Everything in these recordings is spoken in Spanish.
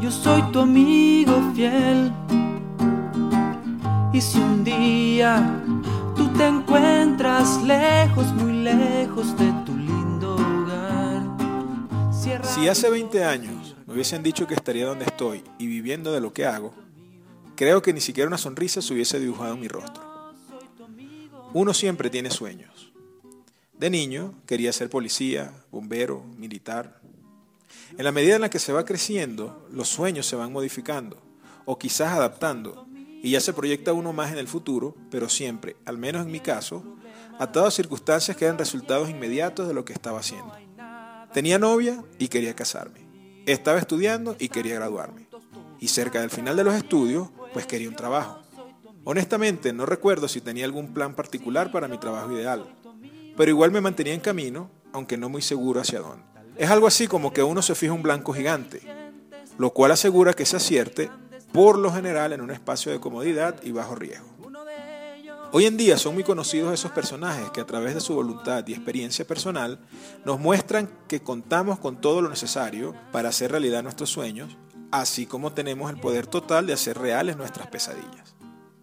Yo soy tu amigo fiel. Y si un día tú te encuentras lejos, muy lejos de tu lindo hogar. Si hace 20 años me hubiesen dicho que estaría donde estoy y viviendo de lo que hago, creo que ni siquiera una sonrisa se hubiese dibujado en mi rostro. Uno siempre tiene sueños. De niño quería ser policía, bombero, militar. En la medida en la que se va creciendo, los sueños se van modificando o quizás adaptando y ya se proyecta uno más en el futuro, pero siempre, al menos en mi caso, a circunstancias que eran resultados inmediatos de lo que estaba haciendo. Tenía novia y quería casarme. Estaba estudiando y quería graduarme. Y cerca del final de los estudios, pues quería un trabajo. Honestamente, no recuerdo si tenía algún plan particular para mi trabajo ideal, pero igual me mantenía en camino, aunque no muy seguro hacia dónde. Es algo así como que uno se fija un blanco gigante, lo cual asegura que se acierte, por lo general, en un espacio de comodidad y bajo riesgo. Hoy en día son muy conocidos esos personajes que a través de su voluntad y experiencia personal nos muestran que contamos con todo lo necesario para hacer realidad nuestros sueños, así como tenemos el poder total de hacer reales nuestras pesadillas.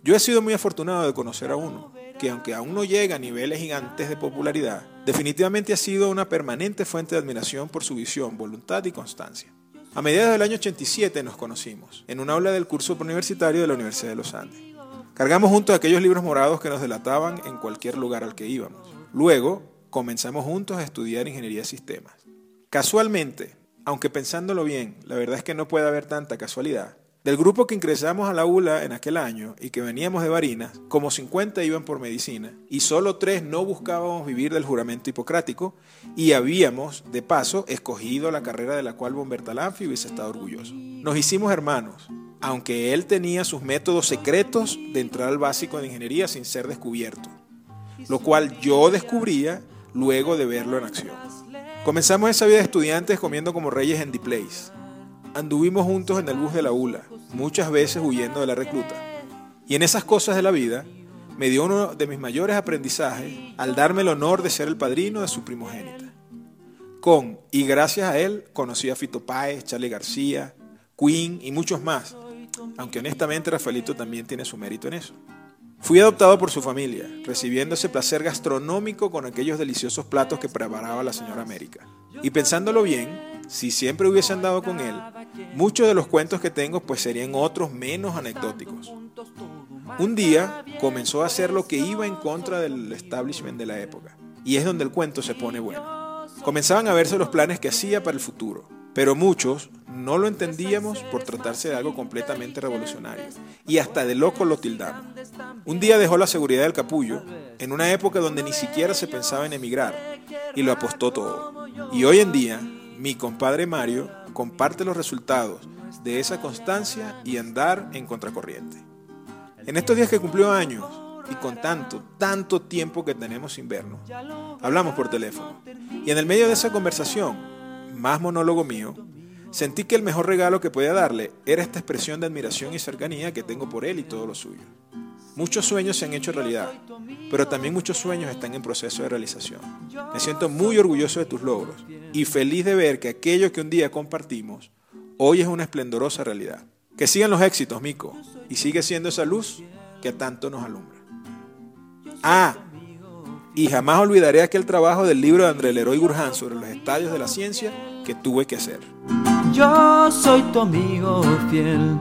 Yo he sido muy afortunado de conocer a uno, que aunque aún no llega a niveles gigantes de popularidad, definitivamente ha sido una permanente fuente de admiración por su visión, voluntad y constancia. A mediados del año 87 nos conocimos, en un aula del curso universitario de la Universidad de los Andes. Cargamos juntos aquellos libros morados que nos delataban en cualquier lugar al que íbamos. Luego, comenzamos juntos a estudiar ingeniería de sistemas. Casualmente, aunque pensándolo bien, la verdad es que no puede haber tanta casualidad, del grupo que ingresamos a la ULA en aquel año y que veníamos de Barinas, como 50 iban por medicina y solo tres no buscábamos vivir del juramento hipocrático y habíamos, de paso, escogido la carrera de la cual Bombertalanfi hubiese estado orgulloso. Nos hicimos hermanos, aunque él tenía sus métodos secretos de entrar al básico de ingeniería sin ser descubierto, lo cual yo descubría luego de verlo en acción. Comenzamos esa vida de estudiantes comiendo como reyes en The Place. Anduvimos juntos en el bus de la ULA, muchas veces huyendo de la recluta. Y en esas cosas de la vida, me dio uno de mis mayores aprendizajes al darme el honor de ser el padrino de su primogénita. Con y gracias a él conocí a Fito Páez, Charlie García, Queen y muchos más, aunque honestamente Rafaelito también tiene su mérito en eso. Fui adoptado por su familia, recibiendo ese placer gastronómico con aquellos deliciosos platos que preparaba la señora América. Y pensándolo bien, si siempre hubiese andado con él, muchos de los cuentos que tengo pues serían otros menos anecdóticos. Un día comenzó a hacer lo que iba en contra del establishment de la época, y es donde el cuento se pone bueno. Comenzaban a verse los planes que hacía para el futuro, pero muchos no lo entendíamos por tratarse de algo completamente revolucionario, y hasta de loco lo tildamos. Un día dejó la seguridad del capullo, en una época donde ni siquiera se pensaba en emigrar, y lo apostó todo. Y hoy en día, mi compadre Mario comparte los resultados de esa constancia y andar en contracorriente. En estos días que cumplió años, y con tanto, tanto tiempo que tenemos sin vernos, hablamos por teléfono. Y en el medio de esa conversación, más monólogo mío, sentí que el mejor regalo que podía darle era esta expresión de admiración y cercanía que tengo por él y todo lo suyo. Muchos sueños se han hecho realidad, pero también muchos sueños están en proceso de realización. Me siento muy orgulloso de tus logros y feliz de ver que aquello que un día compartimos hoy es una esplendorosa realidad. Que sigan los éxitos, Mico, y sigue siendo esa luz que tanto nos alumbra. Ah, y jamás olvidaré aquel trabajo del libro de André Leroy Gurján sobre los estadios de la ciencia que tuve que hacer. Yo soy tu amigo fiel.